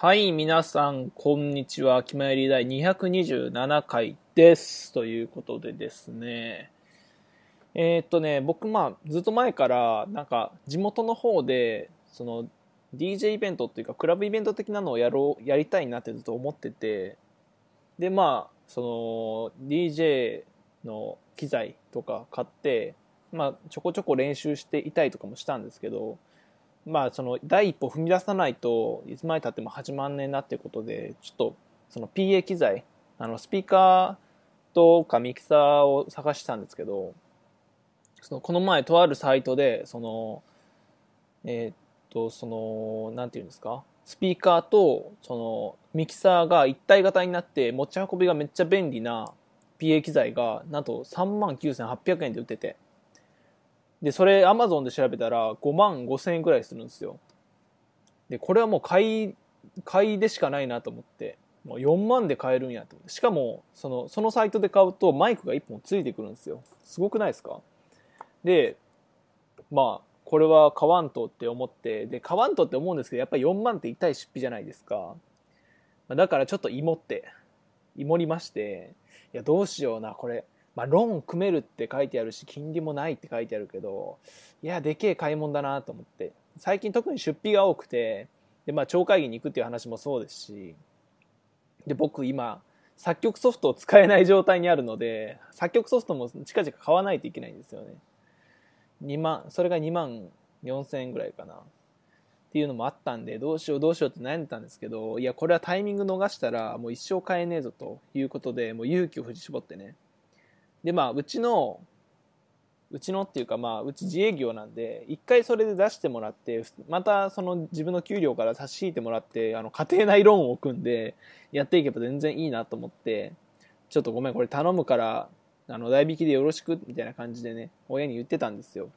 はい、皆さん、こんにちは。気まより第227回です。ということでですね。えーっとね、僕、まあ、ずっと前から、なんか、地元の方で、その、DJ イベントっていうか、クラブイベント的なのをやろう、やりたいなってずっと思ってて、で、まあ、その、DJ の機材とか買って、まあ、ちょこちょこ練習していたりとかもしたんですけど、まあ、その第一歩踏み出さないといつまでたっても始まんねえなっていうことでちょっとその PA 機材あのスピーカーとかミキサーを探してたんですけどそのこの前とあるサイトでそのえーっとそのなんていうんですか？スピーカーとそのミキサーが一体型になって持ち運びがめっちゃ便利な PA 機材がなんと3万9800円で売ってて。で、それ Amazon で調べたら5万5千円くらいするんですよ。で、これはもう買い、買いでしかないなと思って、もう4万で買えるんやと思って。しかも、その、そのサイトで買うとマイクが1本ついてくるんですよ。すごくないですか？で、まあ、これは買わんとって思って、で、買わんとって思うんですけど、やっぱり4万って痛い出費じゃないですか。だからちょっと芋って、芋りまして、いや、どうしような、これ。まあ、ローン組めるって書いてあるし、金利もないって書いてあるけど、いや、でけえ買い物だなと思って。最近特に出費が多くて、で、まあ、町会議に行くっていう話もそうですし、で、僕今、作曲ソフトを使えない状態にあるので、作曲ソフトも近々買わないといけないんですよね。2万、それが2万4千円ぐらいかな。っていうのもあったんで、どうしようどうしようって悩んでたんですけど、いや、これはタイミング逃したら、もう一生買えねえぞということで、もう勇気を振り絞ってね、でまあうちのうちのっていうかまあうち自営業なんで一回それで出してもらってまたその自分の給料から差し引いてもらってあの家庭内ローンを組んでやっていけば全然いいなと思ってちょっとごめんこれ頼むからあの代引きでよろしくみたいな感じでね親に言ってたんですよ。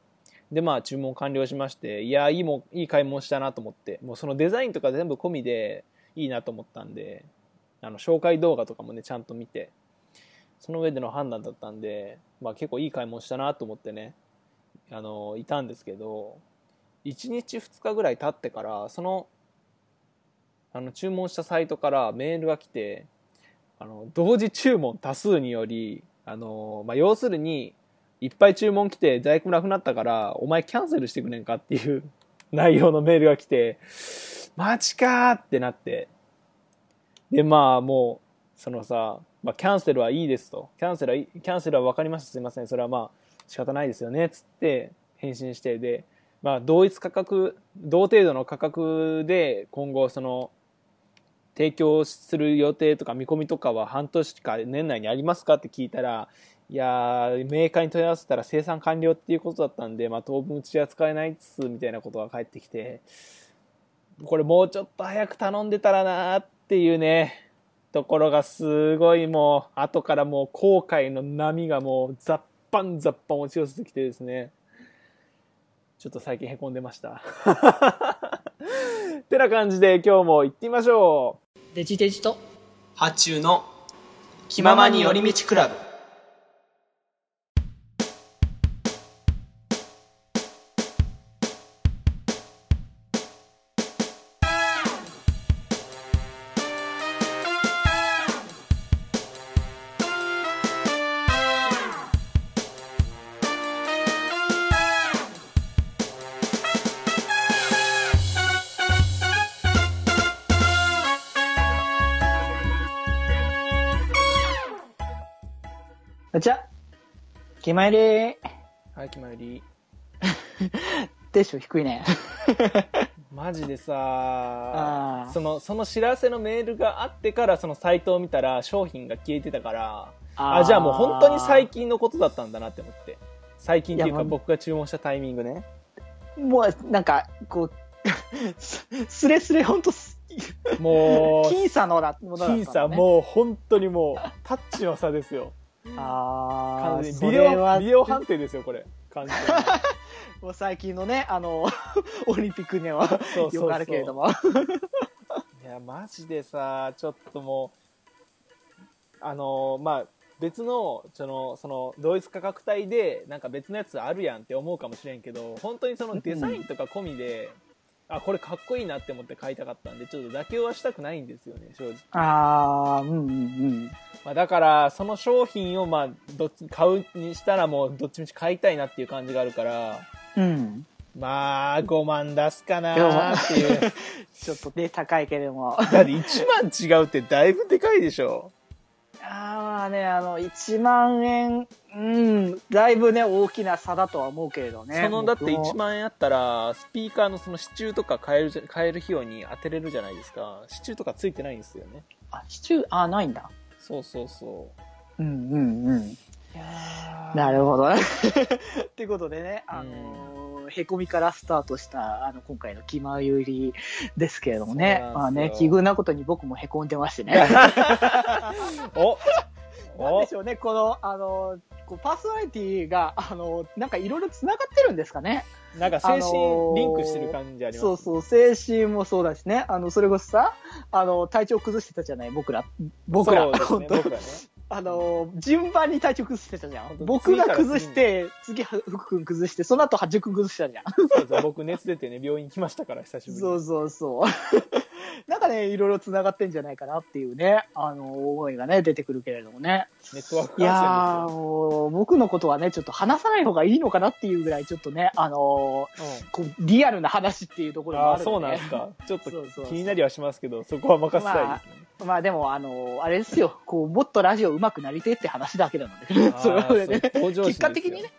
でまあ注文完了しましていやいいもいい買い物したなと思ってもうそのデザインとか全部込みでいいなと思ったんであの紹介動画とかもねちゃんと見てその上での判断だったんで、まあ、結構いい買い物したなと思ってねあのいたんですけど1日2日ぐらい経ってからそのあの注文したサイトからメールが来てあの同時注文多数によりあの、まあ、要するにいっぱい注文来て在庫なくなったからお前キャンセルしてくれんかっていう 内容のメールが来てマジかーってなって。でまあもうそのさまあ、キャンセルはいいですと。キャンセルは、キャンセルは分かりました。すいません。それはまあ、仕方ないですよね。つって、返信して、で、まあ、同一価格、同程度の価格で、今後、その、提供する予定とか見込みとかは半年か年内にありますかって聞いたら、いやー、メーカーに問い合わせたら生産完了っていうことだったんで、まあ、当分うちは使えないっす、みたいなことが返ってきて、これもうちょっと早く頼んでたらなーっていうね、ところがすごいもう後からもう後悔の波がもうザッパンザッパン落ち寄せてきてですね。ちょっと最近へこんでました。てな感じで今日も行ってみましょう。デジデジと発注の気ままに寄り道クラブ。決まり。うはい決まり。テンション低いね。マジでさあー。そのその知らせのメールがあってからそのサイトを見たら商品が消えてたからああーじゃあもう本当に最近のことだったんだなって思って。最近っていうか僕が注文したタイミングね。もう、なんか、こう、す すれすれほんとす、もう僅差のだ、ものだったんだね。僅差もう本当にもうタッチの差ですよあー、完全に。それビデオは、ビデオ判定ですよこれ。完全に。もう最近のね、あの、オリンピックにはよくあるけれども。いやマジでさちょっともうあのまあ別のそのその同一価格帯でなんか別のやつあるやんって思うかもしれんけど本当にそのデザインとか込みで、あ、これかっこいいなって思って買いたかったんで、ちょっと妥協はしたくないんですよね、正直。ああ、うんうんうん。まあ、だから、その商品を、まあ、どっち、買うにしたらもう、どっちみち買いたいなっていう感じがあるから、うん。まあ、5万出すかなっていう。ちょっとね、高いけれども。だって1万違うってだいぶでかいでしょ。ああね、あの、1万円、うん、だいぶね、大きな差だとは思うけれどね。その、だって僕も1万円あったら、スピーカーのその支柱とか変えるじゃ、変える費用に当てれるじゃないですか。支柱とかついてないんですよね。あ、シチュー、あ、ないんだ。そうそうそうんうんうん。う。いやなるほどね。っていうことでね、あのーへこみからスタートした、あの、今回の気まゆりですけれどもね。まあね奇遇なことに僕もへこんでましてね。お なんおでしょうね、この、あの、こうパーソナリティが、あの、なんかいろいろ繋がってるんですかね。なんか精神リンクしてる感じあります、そうそう、精神もそうだしね。あの、それこそさ、あの、体調崩してたじゃない、僕ら。僕ら、ね、本当ね。あの、順番に体調崩してたじゃん。僕が崩して、次、福君崩して、その後、はじくん崩したじゃん。そうそう僕熱出てね、病院来ましたから、久しぶりに。そうそうそう。なんかね、いろいろ繋がってんじゃないかなっていうね、あの、思いがね、出てくるけれどもね。ネットワークいやー、感染もう僕のことはね、ちょっと話さない方がいいのかなっていうぐらい、ちょっとね、あのですよ。こう、リアルな話っていうとこうん、ろもあるんで、ああ、そうなんですか。ちょっと気になりはしますけど、そこは任せたいですね。まあでも、あの、あれですよ、こう、もっとラジオ上手くなりてえって話だけなので、それはね、結果的にね、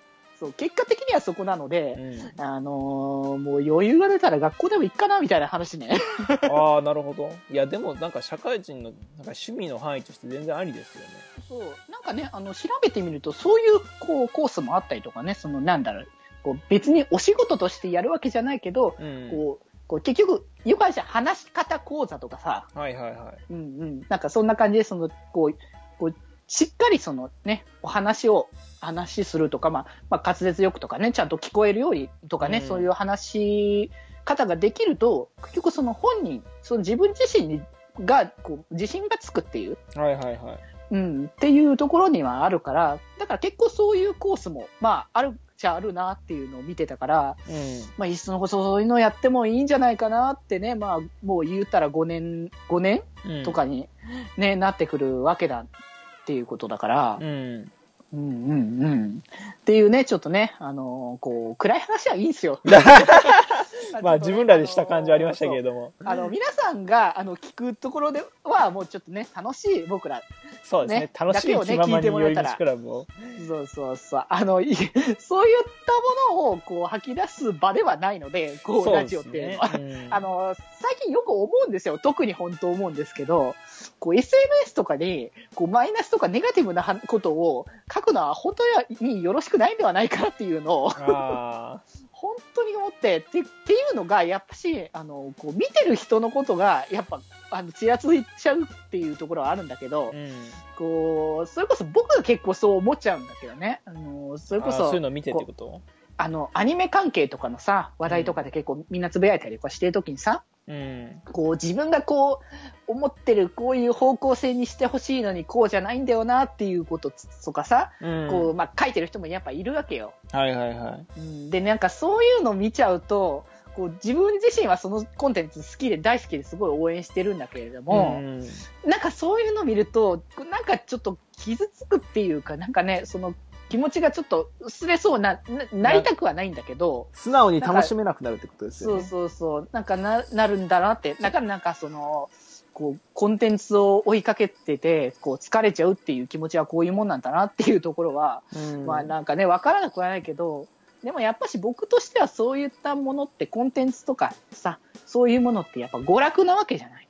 そう、結果的にはそこなので、うん。あのーもう余裕が出たら学校でも行くかなみたいな話ね。ああ、なるほど。いや、でもなんか社会人のなんか趣味の範囲として全然ありですよね。そう、なんかね、あの、調べてみると、そういう、こう、コースもあったりとかね、その、なんだろう、こう、別にお仕事としてやるわけじゃないけど、うん。こう、こう結局、よくあるじゃん、話し方講座とかさ、はいはいはい。うんうん、なんかそんな感じで、その、こう、こう、しっかりそのね、お話を、話するとか、まあ、まあ、滑舌よくとかね、ちゃんと聞こえるようにとかね、うん。そういう話し方ができると、結局その本人、その自分自身にが、こう、自信がつくっていう、はいはいはい。うん、っていうところにはあるから、だから結構そういうコースも、まあ、あるっちゃあるなっていうのを見てたから、うん。まあ、いっそのことそういうのやってもいいんじゃないかなってね、まあ、もう言ったら5年、5年うんとかに、ね、なってくるわけだっていうことだから、うん。うんうんうん。っていうね、ちょっとね、あのこう、暗い話はいいんですよ。まあ自分らでした感じはありましたけれど。ども。あの、皆さんが、あの、聞くところでは、もうちょっとね、楽しい、僕ら、そうですねね。楽しい気ままに聞いてもらえたら寄り道クラブを。そうそうそう。あの、い そういったものをこう吐き出す場ではないので、こう、ラジオっていうのは。うんあの、最近よく思うんですよ。特に本当思うんですけど、こう、SNS とかに、こう、マイナスとかネガティブなはことを書くのは本当によろしくないんではないかなっていうのを、あ本当に思って、ってっていうのが、やっぱし、あの、こう、見てる人のことが、やっぱ、あの、ちらついちゃうっていうところはあるんだけどー、うん。こう、それこそ僕が結構そう思っちゃうんだけどね。あの、それこそ、そういうの見てってこと？あの、アニメ関係とかのさ、話題とかで結構みんなつぶやいたりとかしてるときにさ、うん。こう自分がこう、思ってるこういう方向性にしてほしいのにこうじゃないんだよなっていうこととかさ、うん。こう、まあ書いてる人もやっぱいるわけよ。はいはいはい。うん、で、なんかそういうのを見ちゃうと、こう自分自身はそのコンテンツ好きで大好きですごい応援してるんだけれども、ん、なんかそういうのを見ると、なんかちょっと傷つくっていうか、なんかね、その気持ちがちょっと薄れそうな、ななりたくはないんだけど、素直に楽しめなくなるってことですそうそうそう、なんかな、なるんだなって、なんか、なんかその、こう、コンテンツを追いかけてて、こう、疲れちゃうっていう気持ちはこういうもんなんだなっていうところは、うん。まあなんかね、わからなくはないけど、でもやっぱし僕としてはそういったものってコンテンツとかさ、そういうものってやっぱ娯楽なわけじゃない。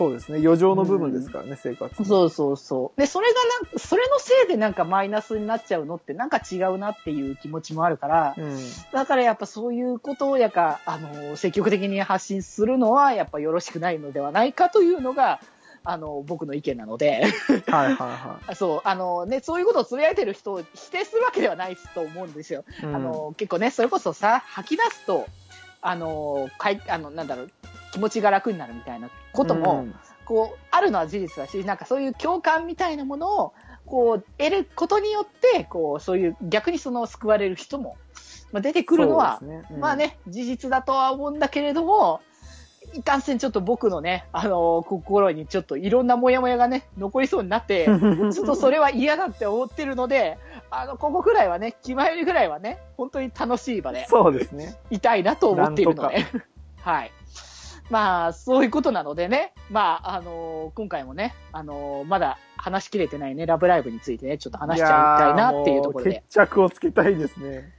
そうですね。余剰の部分ですからね、生活。そうそうそう。で、それがなんそれのせいでなんかマイナスになっちゃうのってなんか違うなっていう気持ちもあるから、うん。だからやっぱそういうことをやか、あの、積極的に発信するのはやっぱよろしくないのではないかというのが、あの、僕の意見なので、はいはいは そう、あのね、そういうことをつぶやいてる人を否定するわけではないと思うんですよ。い。うんあ、の、結構ね、それこそさ、吐き出すと、あの、かい、あの、なんだろう、気持ちが楽になるみたいなことも、こう、あるのは事実だし、なんかそういう共感みたいなものを、こう、得ることによって、こう、そういう、逆にその救われる人も、まあ、出てくるのは、ねうんまあね、事実だとは思うんだけれども、いかんせんちょっと僕のね、あのー心にちょっといろんなモヤモヤがね、残りそうになって、ちょっとそれは嫌だって思ってるので、あの、ここぐらいはね、気前よりぐらいはね、本当に楽しい場でそうですね。いたいなと思っているので。はい。まあ、そういうことなのでね、まあ、あのー今回もね、あのーまだ話しきれてないね、ラブライブについてね、ちょっと話しちゃいたいなっていうところで。決着をつけたいですね。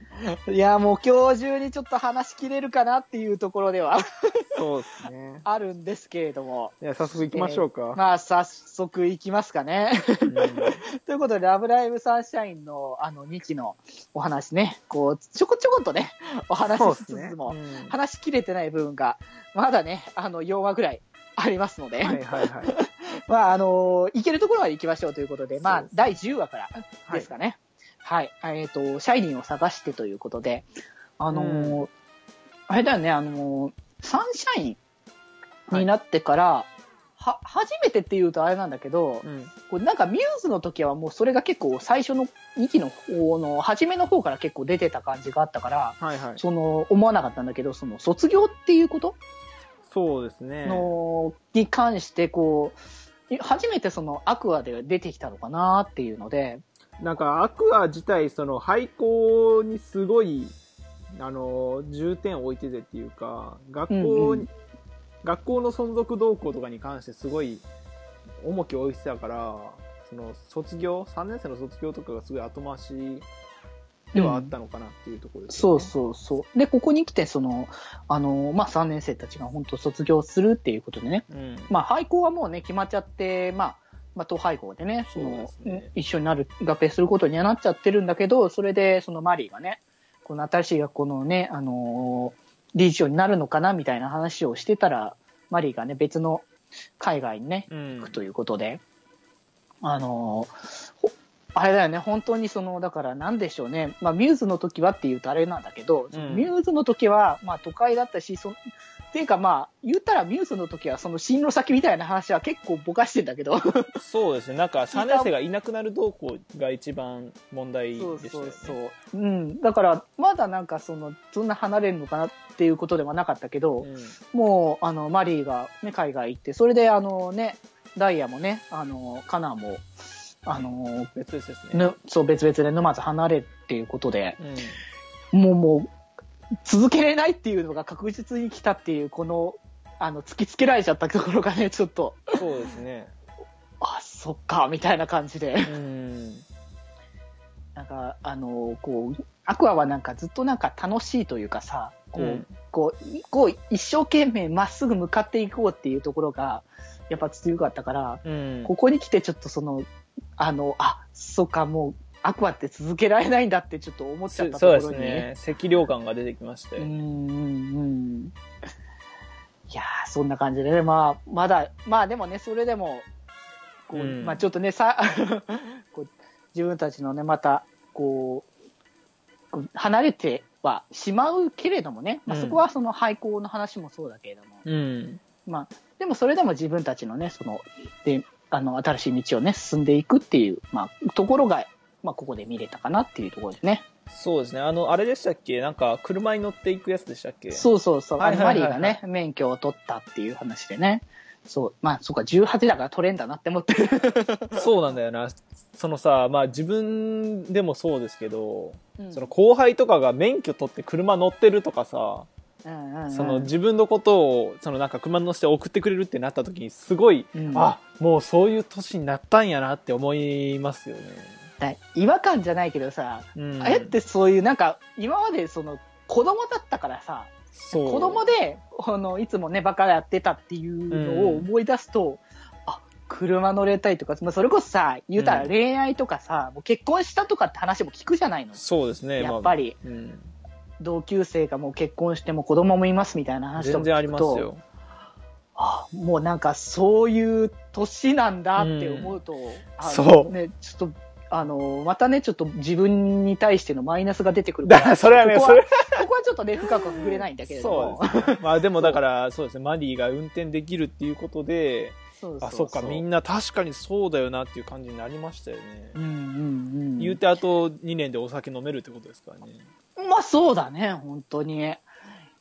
いや、もう今日中にちょっと話しきれるかなっていうところではそうですね。あるんですけれども。いや、早速行きましょうか。まあ、早速いきますかね。うん ということで、ラブライブサンシャインのあの2期のお話ね、こう、ちょこちょこっとね、お話ししつつも、うん話しきれてない部分が、まだね、あの、4話ぐらいありますので、はいはいはい。まあ、あのいけるところは行きましょうということで、まあ第10話からですかね。はい。えっ、と、シャイニーを探してということで、あのーあれだよね、あのーサンシャインになってから、は、初めてって言うとあれなんだけど、うんこれなんかミューズの時はもうそれが結構最初の2期の方の初めの方から結構出てた感じがあったから、はいはい。その思わなかったんだけど、その卒業っていうこと？そうですね。の、に関してこう、初めてそのアクアで出てきたのかなっていうので、なんか、アクア自体、その、廃校にすごい、あの、重点を置いててっていうか、学校に、うんうん。学校の存続動向とかに関してすごい重きを置いてたから、その、卒業、3年生の卒業とかがすごい後回しではあったのかなっていうところですそうよね。そうそう。で、ここに来てその、あの、まあ、3年生たちが本当卒業するっていうことでね、うん。まあ、廃校はもうね、決まっちゃって、まあ、まあ、統廃校でね、そそうのね一緒になる、合併することにはなっちゃってるんだけど、それで、そのマリーがね、この新しい学校のね、あのー理事長になるのかなみたいな話をしてたら、マリーがね、別の海外にね、うん行くということで、あのーほあれだよね、本当にその、だからなんでしょうね、まあ、ミューズの時はっていうとあれなんだけど、そのミューズの時は、まあ、都会だったし、そっていうかまあ、言ったらミューズの時はその進路先みたいな話は結構ぼかしてんだけど、そうですね。なんか、3年生がいなくなる動向が一番問題でしたよね。そうそうそう。うん。だから、まだなんかその、そんな離れるのかなっていうことではなかったけど、うんもう、あの、マリーがね、海外行って、それであのね、ダイヤもね、あの、カナも、あの、別々ですね。ぬそう、別々で沼津離れっていうことで、うんもうもう、続けれないっていうのが確実に来たっていう、この、あの、突きつけられちゃったところがね、ちょっと、そうですね。あ、そっか、みたいな感じで。うん。なんか、あの、こう、アクアはなんかずっとなんか楽しいというかさ、こう、うんこう、いこう一生懸命まっすぐ向かっていこうっていうところが、やっぱ強かったから、うん。ここに来てちょっとその、あの、あ、そっか、もう、アクアって続けられないんだってちょっと思っちゃったとそうころに。ですね。赤量感が出てきまして。うんうんうん。いやー、そんな感じでね、まあ、まだ、まあでもね、それでも、こう、うんまあちょっとね、さ、こう自分たちのね、また、こう、こう離れてはしまうけれどもね、まあうんそこはその廃校の話もそうだけれども、うん。まあ、でもそれでも自分たちのね、その、で、あの、新しい道をね、進んでいくっていう、まあ、ところが、まあ、ここで見れたかなっていうところでね。そうですね。あの、あれでしたっけ？なんか、車に乗っていくやつでしたっけ？そうそうそう。マはいはいはいはいリーがね、免許を取ったっていう話でね。そう。まあ、そうか、18だから取れんだなって思ってる。そうなんだよな。そのさ、まあ自分でもそうですけど、うんその後輩とかが免許取って車乗ってるとかさ、うんうんうんその自分のことを、そのなんか車に乗せて送ってくれるってなった時に、すごい、うんあ、もうそういう年になったんやなって思いますよね。だ違和感じゃないけどさ、うん。あれってそういうなんか、今までその、子供だったからさ。子供で、あの、いつもね、バカやってたっていうのを思い出すと、あ、車乗れたりとか、まあ、それこそさ、言うたらうん恋愛とかさ、もう結婚したとかって話も聞くじゃないの。そうですね。やっぱり、まあうん。同級生がもう結婚しても子供もいますみたいな話とか全然ありますよ。あもうなんかそういう年なんだって思うと、あのそうね、ちょっと、あの、またね、ちょっと自分に対してのマイナスが出てくるからら、それはね、ここはここはちょっとね、深くは触れないんだけれども。そうね。まあでもだから、そうですね、マリーが運転できるっていうことで、あ、そうか、みんな。な確かにそうだよなっていう感じになりましたよね。うんうんうん。言うてあと2年でお酒飲めるってことですからね。まあそうだね、本当に。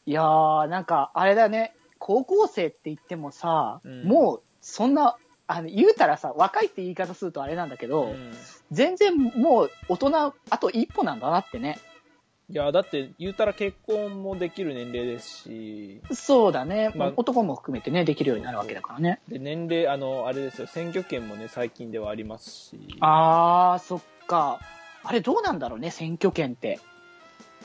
いやー、なんか、あれだね、高校生って言ってもさ、うんもう、そんな、あの、言うたらさ、若いって言い方するとあれなんだけど、うん全然もう大人、あと一歩なんだなってね。いや、だって言うたら結婚もできる年齢ですし、そうだね。まあ男も含めてね、できるようになるわけだからね。で、年齢、あの、あれですよ、選挙権もね、最近ではありますし。あー、そっか。あれどうなんだろうね、選挙権って。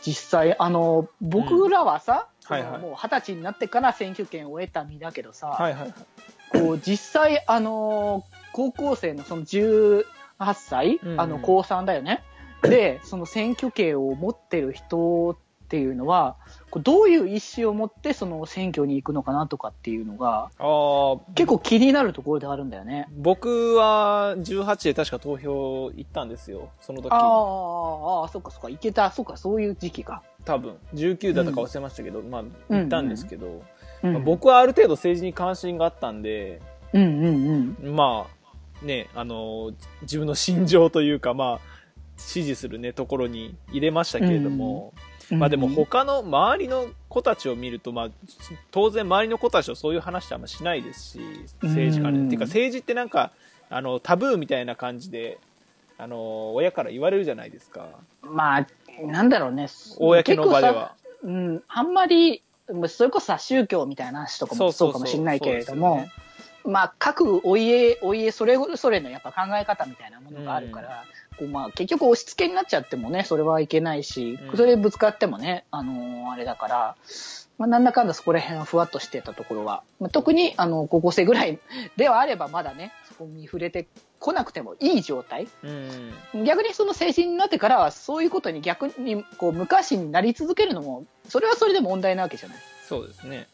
実際、あの、僕らはさ、うんはいはいもう二十歳になってから選挙権を得た身だけどさ、はいはいはい。こう実際、あの高校生のその18歳、うんうんあの高3だよね。で、その選挙権を持ってる人っていうのは、こうどういう意思を持ってその選挙に行くのかなとかっていうのが、ああ、結構気になるところであるんだよね。僕は18で確か投票行ったんですよ、その時。ああ、ああ、そっかそっか、いけた、そっか、そういう時期か。多分。19だったか忘れましたけど、まあ、うん行ったんですけど、うん、まあ僕はある程度政治に関心があったんで、うんうんうん。まあ、ね、あの、自分の心情というか、まあ、支持するね、ところに入れましたけれども、まあでも他の周りの子たちを見ると、まあ、当然周りの子たちとそういう話ってあんましないですし、政治家に。うんっていうか政治ってなんか、あの、タブーみたいな感じで、あの、親から言われるじゃないですか。まあ、なんだろうね。公の場では。うん、あんまり、それこそさ、宗教みたいな話とかもそうかもしれないけれども、まあ、各お家、お家、それぞれのやっぱ考え方みたいなものがあるから、こうまあ、結局押し付けになっちゃってもね、それはいけないし、うんそれでぶつかってもね、あのーあれだから、まあ、なんだかんだそこら辺はふわっとしてたところは、まあ、特に、あの、高校生ぐらいではあればまだね、そこに触れてこなくてもいい状態うん。逆にその成人になってからはそういうことに逆にこう昔になり続けるのもそれはそれで問題なわけじゃないそうですね。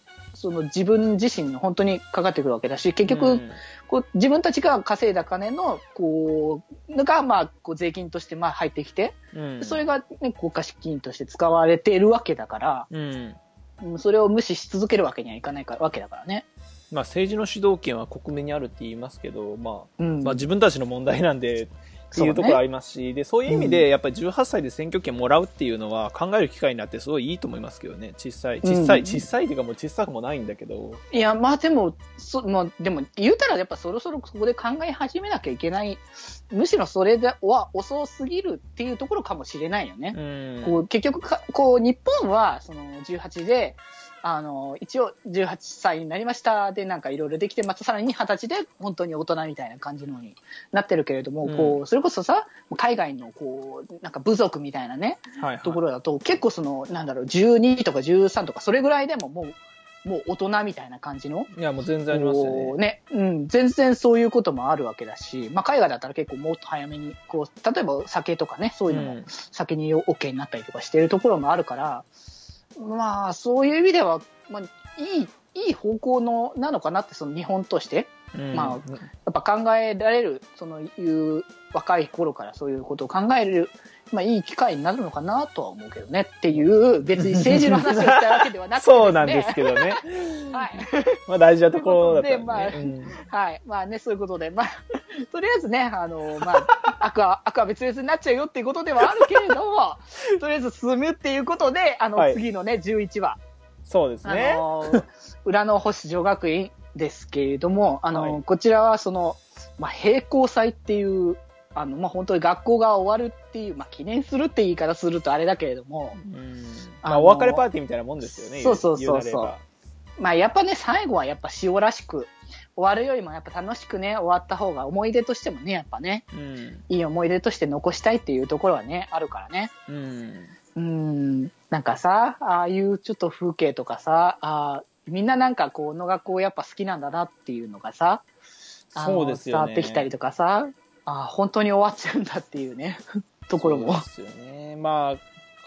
その自分自身の本当にかかってくるわけだし結局、うんこう自分たちが稼いだ金のこうが、まあ、こう税金としてまあ入ってきて、うんそれが、ね、国家資金として使われているわけだからうん。うんそれを無視し続けるわけにはいかないかわけだからね。まあ政治の主導権は国民にあるって言いますけど、まあ、うんまあ自分たちの問題なんで、っていうところありますし、で、そういう意味で、やっぱり18歳で選挙権もらうっていうのは考える機会になってすごいいいと思いますけどね。小さい、小さい、うん小さいっていうかもう小さくもないんだけど。いや、まあでも、そ、まあでも、言うたらやっぱそろそろそこで考え始めなきゃいけない。むしろそれでは遅すぎるっていうところかもしれないよね。うん。こう結局か、こう日本はその18で、あの、一応18歳になりましたでなんかいろいろできて、またさらに20歳で本当に大人みたいな感じのになってるけれども、うんこう、それこそさ、海外のこう、なんか部族みたいなね、はい、はい。ところだと、結構その、なんだろう、12とか13とか、それぐらいでももう、もう大人みたいな感じの、いや、もう全然ありますよね。ね、うん、全然そういうこともあるわけだし、まあ海外だったら結構もっと早めに、こう、例えば酒とかね、そういうのもん先に OK になったりとかしてるところもあるから、まあそういう意味では、まあいい、いい方向の、なのかなって、その日本として、うん。まあやっぱ考えられる、そのいう若い頃からそういうことを考える、まあいい機会になるのかなとは思うけどねっていう、別に政治の話をしたいわけではなくて、そうなんですけどね。はい。まあ大事なところだったということでらね。うんはい。まあね、そういうことで、まあ、とりあえずね、あの、まあ、アクア、アクア別々になっちゃうよっていうことではあるけれども、とりあえず進むっていうことで、あの、はい次のね、11話、そうですあね。の、裏の星女学院ですけれども、あの、はいこちらはその、まあ、並行祭っていう、あの、まあ、本当に学校が終わるっていう、まあ、記念するって言い方するとあれだけれども、うんまあお別れパーティーみたいなもんですよね。そうそうそうそうまあ、やっぱね、最後はやっぱ塩らしく、終わるよりもやっぱ楽しくね、終わった方が思い出としてもね、やっぱね、うん。いい思い出として残したいっていうところはね、あるからね。うん。うん、なんかさ、ああいうちょっと風景とかさ、あーみんななんかこう、の学校やっぱ好きなんだなっていうのがさ、そうですよね。伝わってきたりとかさ、あー本当に終わっちゃうんだっていうね、ところも。そうですよね。ま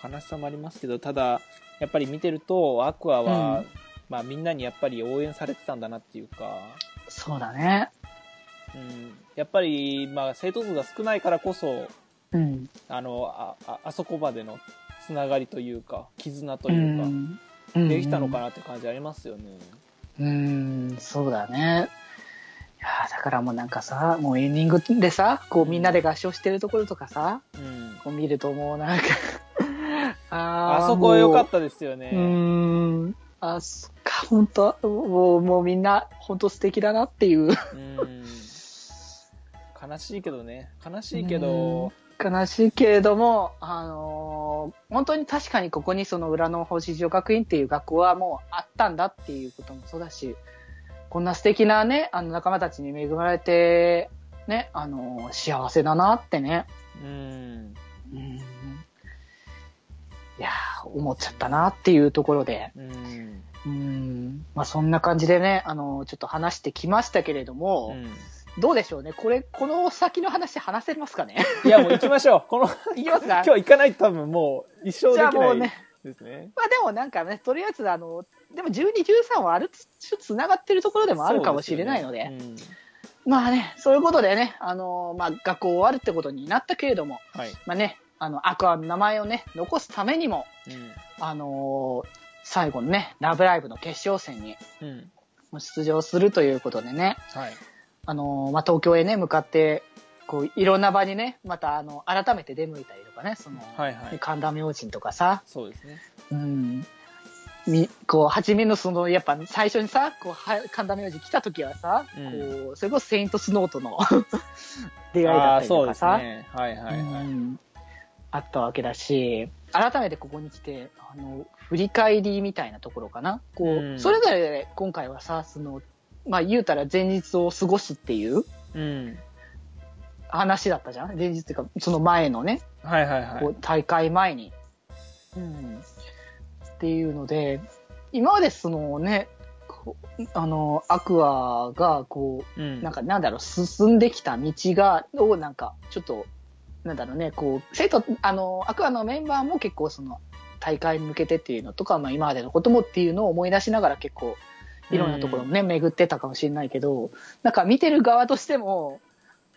あ、悲しさもありますけど、ただ、やっぱり見てると、アクアは、うんまあみんなにやっぱり応援されてたんだなっていうか、そうだね。うん、やっぱり、まあ生徒数が少ないからこそ、うん。あの、あ、ああそこまでのつながりというか、絆とういうか、ん。できたのかなって感じありますよね。うん、そうだね。いやーだからもうなんかさ、もうエンディングでさ、こうみんなで合唱してるところとかさ、うん。こう見るともうなんか あーあそこは良かったですよね。うーん。あ、そっか。本当もう、もうみんな、本当素敵だなっていう。うん。悲しいけどね。悲しいけど、悲しいけれども、あのー本当に確かにここにその裏の星女学院っていう学校はもうあったんだっていうこともそうだし、こんな素敵なね、あの仲間たちに恵まれて、ね、あのー幸せだなってね、うん。うん。いやー思っちゃったなっていうところで、うん。うん、まあそんな感じでね、あのーちょっと話してきましたけれども、うん。どうでしょうね？これ、この先の話話せますかね？いや、もう行きましょう。この、いきますか？今日行かないと多分もう一生でじゃあきないもうね、ですね。まあでもなんかね、とりあえずあの、でも12、13はあるつ、つながってるところでもあるかもしれないので、そうすよねまあね、そういうことでね、あの、まあ学校終わるってことになったけれども、うんはい。まあね、あの、アクアの名前をね、残すためにも、うんあのー最後のね、ラブライブの決勝戦にうん。出場するということでね、はい。あのーまあ東京へね、向かって、こう、いろんな場にね、またあの、改めて出向いたりとかね、その、はいはい。神田明神とかさ、そうですね。うん。み、こう、初めのその、やっぱ最初にさ、こう、は神田明神来た時はさ、うんこう、それこそセイントスノートの 出会いだったりとかさ、ね。はいはいはい。うんあったわけだし、改めてここに来て、あの、振り返りみたいなところかな。こう、うんそれぞれ今回はさ、その、まあ言うたら前日を過ごすっていううん。話だったじゃん前日っていうか、その前のね、はいはいはい。こう大会前に。うん。っていうので、今までそのね、あの、アクアが、こうん。う、なんかなんだろう、進んできた道が、をなんか、ちょっと、なんだろうね、こう、生徒、あの、アクアのメンバーも結構その、大会に向けてっていうのとか、まあ今までのこともっていうのを思い出しながら結構、いろんなところもね、巡ってたかもしれないけど、なんか見てる側としても、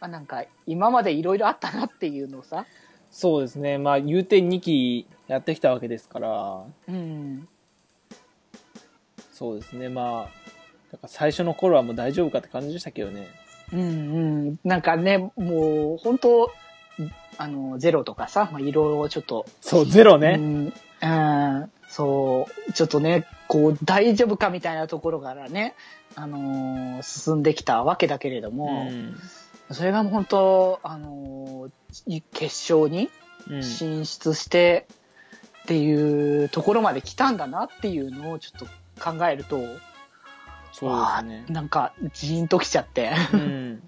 あなんか今までいろいろあったなっていうのをさ、そうですね。まあ、言うて2期やってきたわけですから、うん、そうですね。まあ、なんか最初の頃はもう大丈夫かって感じでしたけどね。うんうん。なんかね、もう本当、あの、ゼロとかさ、まあ、いろいろちょっと、そう、ゼロうね。ん、うん、そう、ちょっとね、こう、大丈夫かみたいなところからね、あのー進んできたわけだけれどうも、ん。それが本当、あのー決勝にうん。進出してっていうところまで来たんだなっていうのをちょっと考えると、そうわですねー。なんか、ジーンときちゃって。うん。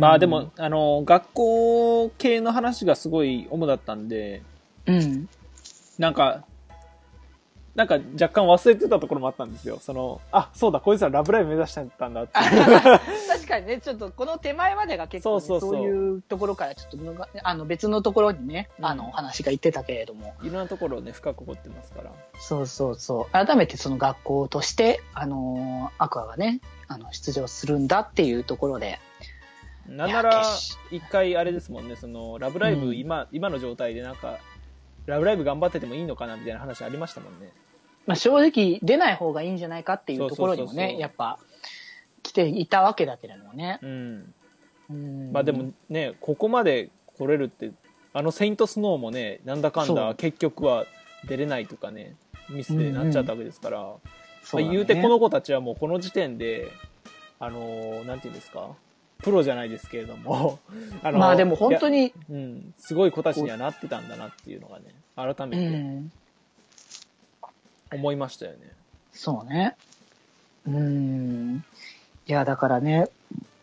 まあでも、あの、学校系の話がすごい主だったんで、うん。なんか、なんか若干忘れてたところもあったんですよ。その、あ、そうだ、こいつらラブライブ目指してたんだって。確かにね、ちょっとこの手前までが結構、ね、そうそうそういうところからちょっとむがあの別のところにね、うんあのお話が言ってたけれども、いろんなところをね、深く掘ってますから。そうそうそう、改めてその学校として、あのーアクアがね、あの出場するんだっていうところで、なんないら一回あれですもんね、その、ラブライブ、うん今、今の状態でなんか、ラブライブ頑張っててもいいのかなみたいな話ありましたもんね。まあ、正直出ない方がいいんじゃないかっていうところにもね、やっぱ来ていたわけだけれどもね。うん。うん。まあでもね、ここまで来れるって、あのセイントスノーもね、なんだかんだ結局は出れないとかね、ミスでなっちゃったわけですから、そうだねまあ、言うてこの子たちはもうこの時点で、あのーなんていうんですか、プロじゃないですけれども、あまあでも本当に、に、うん、すごい子たちにはなってたんだなっていうのがね、改うめてん、思いましたよね。そうね。うん。いや、だからね、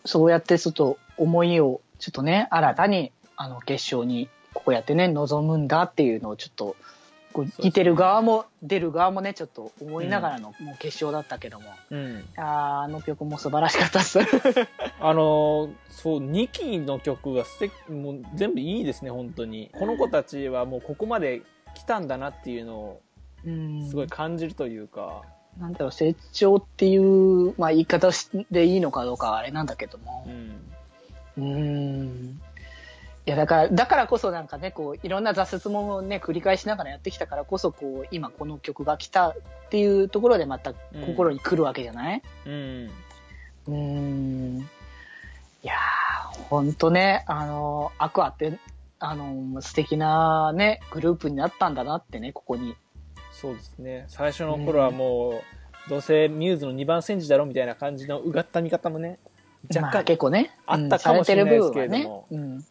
そうやってちょっと思いを、ちょっとね、新たに、あの、決勝に、こうやってね、臨むんだっていうのをちょっと、こう見てる側も、出る側もね、ちょっと思いながらの、もう決勝だったけども。うん。あーあの曲も素晴らしかったっす。あのーそう、2期の曲が素敵、もう全部いいですね、本当に。この子たちはもうここまで来たんだなっていうのをうんすごい感じるというか、なんだろう、成長っていう、まあ言い方でいいのかどうかはあれなんだけどもう。ん。うーん。いや、だから、だからこそなんかね、こう、いろんな挫折もね、繰り返しながらやってきたからこそ、こう、今この曲が来たっていうところでまた心に来るわけじゃない？うん。うーん。いやー、ほんとね、あの、アクアって、あの、素敵なね、グループになったんだなってね、ここに。そうですね。最初の頃はもう、どうせミューズの2番戦時だろみたいな感じのうがった見方もね、若まあ干、結構ね、あったかもしれないですけれども。うんね。うん。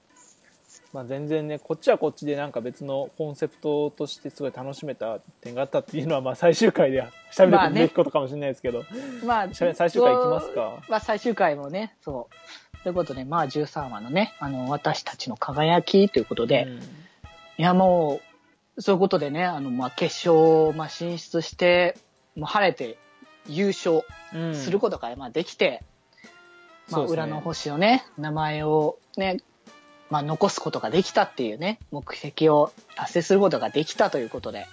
まあ、全然ね、こっちはこっちでなんか別のコンセプトとしてすごい楽しめた点があったっていうのは、まあ最終回で喋るまあねべきことかもしれないですけど、まあ、しゃべ最終回いきますか？まあ、最終回もね、そう。ということで、まあ、13話のね、あの、私たちの輝きということで、うん。いや、もう、そういうことでね、あの、まあ、決勝、まあ、進出して、もう晴れて優勝うんすることが、まあ、できて、まあ、裏の星のね、名前をね、まあ、残すことができたっていうね、目的を達成することができたということで。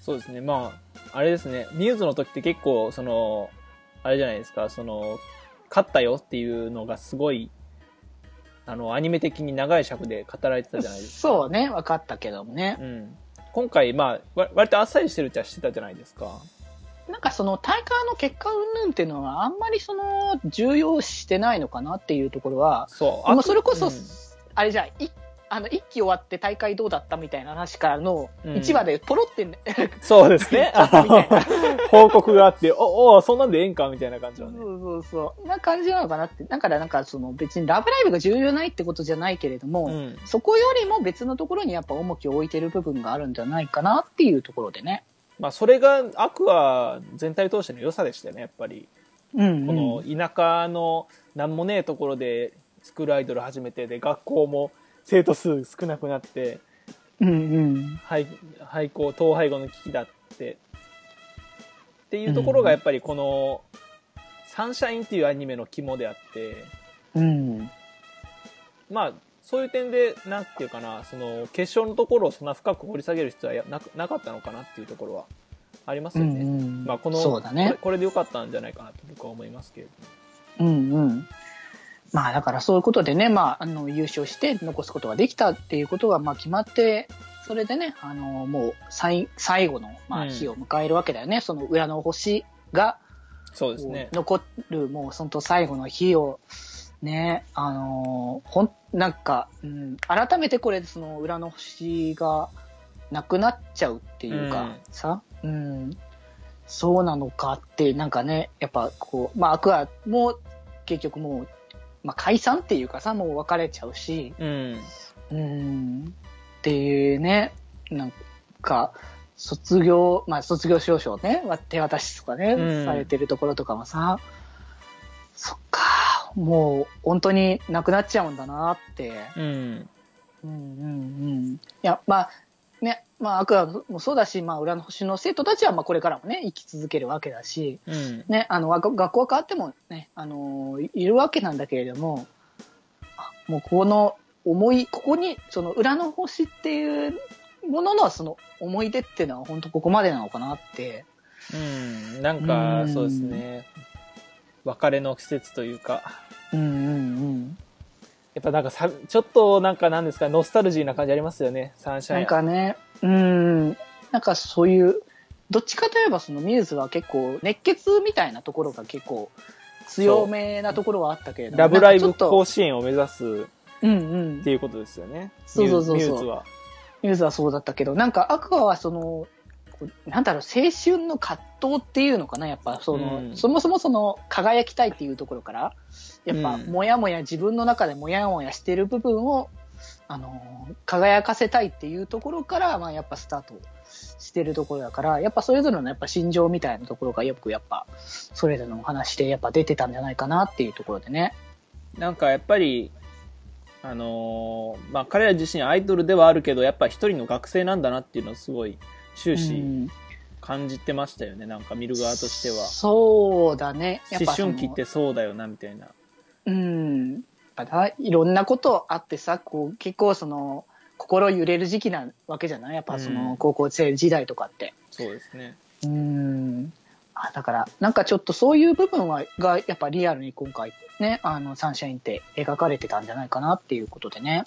そうですね、まあ、あれですね、ミューズの時って結構、その、あれじゃないですか、その、勝ったよっていうのがすごい、あの、アニメ的に長い尺で語られてたじゃないですか。そうね、分かったけどもね。うん。今回、まあ、わ割とあっさりしてるっちゃしてたじゃないですか。なんかその大会の結果云々っていうのはあんまりその重要視してないのかなっていうところは、そう。もうそれこそ、うんあれじゃん、いあの、一期終わって大会どうだったみたいな話からのうん1話でポロって、ね そうですね。報告があって、お、お、そんなんでええんかみたいな感じそのね。うそうそう。な感じなのかなって。だからなんかその別にラブライブが重要ないってことじゃないけれども、うん。そこよりも別のところにやっぱ重きを置いてる部分があるんじゃないかなっていうところでね。まあ、それが、アクア全体通しての良さでしたよね、やっぱり。うん、この田舎のなんもねえところでスクールアイドル始めてで学校も生徒数少なくなってうんうん。廃廃校統廃後の危機だってっていうところがやっぱりこの「サンシャイン」っていうアニメの肝であってうん。まあそういう点でなんていうかなその決勝のところをそんな深く掘り下げる必要はやなくなかったのかなっていうところはありますよね。うんまあ、このそうだねこれこれでよかったんじゃないかなと僕は思いますけれども。うんうん。まあだからそういうことでね、まあ、あの、優勝して残すことができたっていうことが、まあ決まって、それでね、あの、もう最、最後の、まあ、うん日を迎えるわけだよね。その裏の星が、そうですね。残る、もうその最後の日を、ね、あのほん、なんか、うん、改めてこれ、その裏の星がなくなっちゃうっていうか、うんさ、うん、そうなのかって、なんかね、やっぱこう、まあ、アクアも結局もう、まあ、解散っていうかさ、もう別れちゃうし、うん。うん、っていうね、なんか、卒業、まあ卒業証書をね、わ手渡しとかね、うんされてるところとかもさ、そっか、もう本当になくなっちゃうんだなって。うん。うんうんうん。いや、まあ、ね、まあ、アクアもそうだし、まあ、裏の星の生徒たちは、まあ、これからもね、生き続けるわけだし、うん。ね、あの、学学校が変わってもね、あのいるわけなんだけれども、あもうこの思い、ここに、その裏の星っていうもののその思い出っていうのは本当ここまでなのかなって。うん、なんか、うんそうですね。別れの季節というか、うんうんやっぱなんかさ、ちょっとなんかなんですか、ノスタルジーな感じありますよね、サンシうん。ャイン。なんかね、うん、なんかそういう、どっちかといえばそのミューズは結構熱血みたいなところが結構強めなところはあったけれども。ラブライブ甲子園を目指すっうんうん。ていうことですよね。そうそうそうそうミューミューズは。ミューズはそうだったけど、なんかアクアはその、なんだろう、青春の葛藤っていうのかな、やっぱその、うんそもそもその輝きたいっていうところから、やっぱ、うんもやもや自分の中でもやもやしてる部分を、あの、輝かせたいっていうところから、まあやっぱスタートしてるところだから、やっぱそれぞれのやっぱ心情みたいなところがよくやっぱ、それぞれのお話でやっぱ出てたんじゃないかなっていうところでね。なんかやっぱり、あのーまあ彼ら自身アイドルではあるけど、やっぱ一人の学生なんだなっていうのをすごい終う始ん感じてましたよね、なんか見る側としては。そうだね。思春期ってそうだよな、みたいな。うん。やっぱないろんなことあってさ、こう、結構その、心揺れる時期なわけじゃない？やっぱそうんの、高校生時代とかって。そうですね。うん。あだから、なんかちょっとそういう部分は、が、やっぱリアルに今回ね、あの、サンシャインって描かれてたんじゃないかなっていうことでね。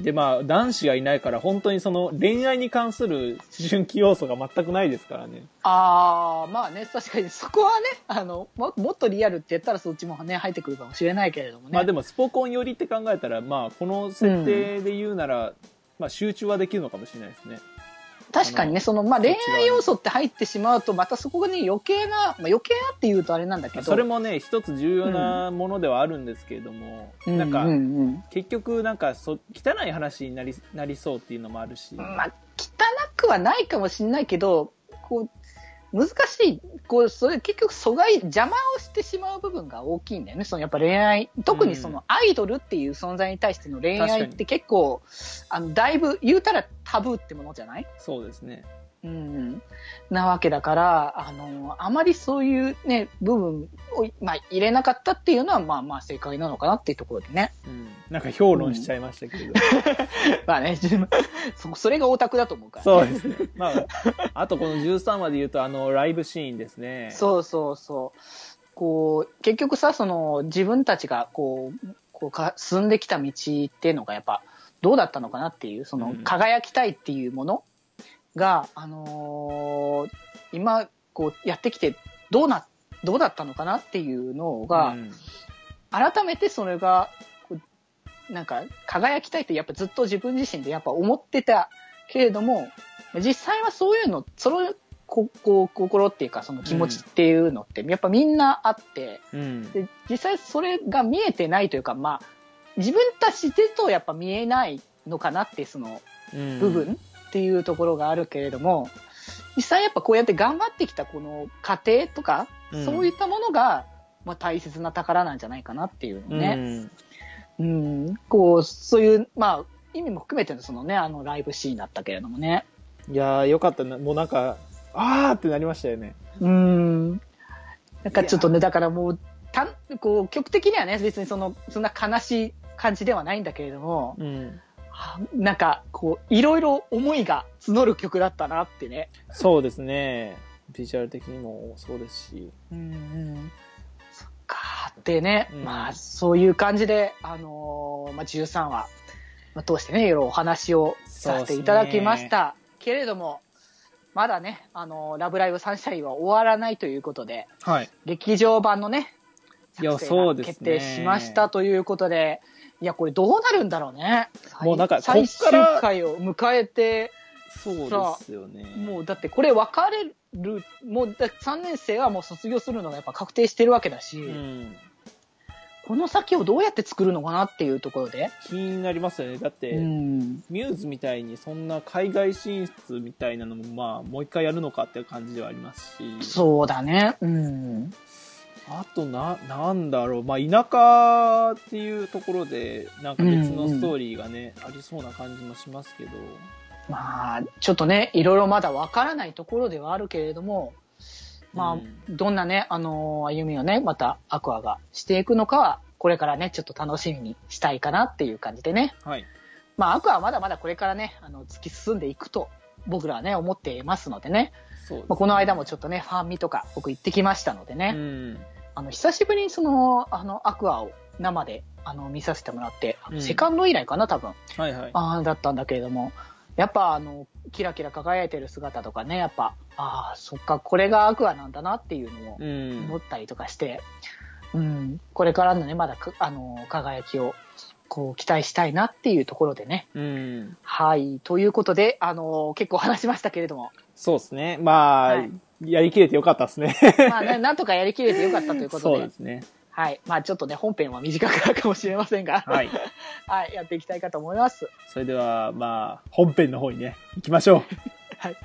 で、まあ、男子がいないから、本当にその恋愛に関する思春期要素が全くないですからね。ああ、まあね、確かにそこはね、あの、ももっとリアルって言ったらそっちもね、入ってくるかもしれないけれどもね。まあでも、スポコン寄りって考えたら、まあ、この設定で言うなら、まあ、集中はできるのかもしれないですね。確かにね、その、まあ、恋愛要素って入ってしまうと、またそこに余計な、まあ、余計なって言うとあれなんだけど。それもね、一つ重要なものではあるんですけれども、うん、なんか、うんうん結局なんかそ、汚い話になり、なりそうっていうのもあるし。まあ、汚くはないかもしれないけど、こう、難しい、こう、それ結局阻害、邪魔をしてしまう部分が大きいんだよね。そのやっぱ恋愛、特にそのアイドルっていう存在に対しての恋愛って結構、あの、だいぶ言うたらタブーってものじゃない？そうですね。うん、なわけだから、あの、あまりそういうね、部分を、まあ、入れなかったっていうのは、まあまあ正解なのかなっていうところでね。うん。なんか評論しちゃいましたけれど。まあね、自分そそれがオタクだと思うから、そうですね。まあ、あとこの13話で言うと、あの、ライブシーンですね。そうそうそう。こう、結局さ、その、自分たちが、こう、こうか進んできた道っていうのがやっぱ、どうだったのかなっていう、その、うん輝きたいっていうものが、あのー今、こう、やってきて、どうな、どうだったのかなっていうのが、うん。改めてそれが、なんか、輝きたいってやっぱずっと自分自身でやっぱ思ってたけれども、実際はそういうの、その、ここう心っていうかその気持ちっていうのってやっぱみんなあって、うん。で実際それが見えてないというか、まあ、自分たちでとやっぱ見えないのかなってそのうん。部分っていうところがあるけれども、実際やっぱこうやって頑張ってきたこの過程とか、うんそういったものが、まあ、大切な宝なんじゃないかなっていうのね。うん、こう、そういう、まあ、意味も含めてのそのね、あのライブシーンだったけれどもね。いやー、よかったな。もうなんか、あーってなりましたよね。うん。なんかちょっとね、だからもう、たんこう、曲的にはね、別にその、そんな悲しい感じではないんだけれども、うん。はなんか、こう、いろいろ思いが募る曲だったなってね。そうですね。ビジュアル的にもそうですし。うんうん。そっかーってね、うんまあ、そういう感じで、あのーまあ、13話、まあ、通してね、いろいろお話をさせていただきました。けれども、まだね、あのーラブライブサンシャインは終わらないということで、はい。劇場版のね、作成が決定しましたということで、いや、これどうなるんだろうね。もうなんか最終回を迎えて、そうですよね。もうだってこれ別れる、もうだ3年生はもう卒業するのがやっぱ確定してるわけだし、うん。この先をどうやって作るのかなっていうところで。気になりますよね。だって、うん。ミューズみたいにそんな海外進出みたいなのも、まあ、もう一回やるのかっていう感じではありますし。そうだね。うん。あとな、なんだろう。まあ、田舎っていうところで、なんか別のストーリーがね、ありそうな感じもしますけど。まあ、ちょっとね、いろいろまだわからないところではあるけれども、まあ、うんどんなね、あのー歩みをね、またアクアがしていくのかは、これからね、ちょっと楽しみにしたいかなっていう感じでね。はい。まあ、アクアはまだまだこれからね、あの、突き進んでいくと、僕らはね、思っていますのでね。そうねまあ、この間もちょっとね、ファンミとか僕行ってきましたのでね。うん。あの、久しぶりにその、あの、アクアを生で、あの、見させてもらって、うんセカンド以来かな、多分。はいはい。ああ、だったんだけれども、やっぱあの、キラキラ輝いてる姿とかね、やっぱ、ああ、そっか、これがアクアなんだなっていうのをうん。思ったりとかして、うん、これからのね、まだか、あの、輝きを、こう、期待したいなっていうところでね。うん。はい。ということで、あの、結構話しましたけれども、そうですね。まあ、はいやりきれてよかったですね。まあね、なんとかやりきれてよかったということでそうで、すね。はい。まあちょっとね、本編は短くなるかもしれませんが、はい。はい、やっていきたいかと思います。それでは、まあ、本編の方にね、行きましょう。はい。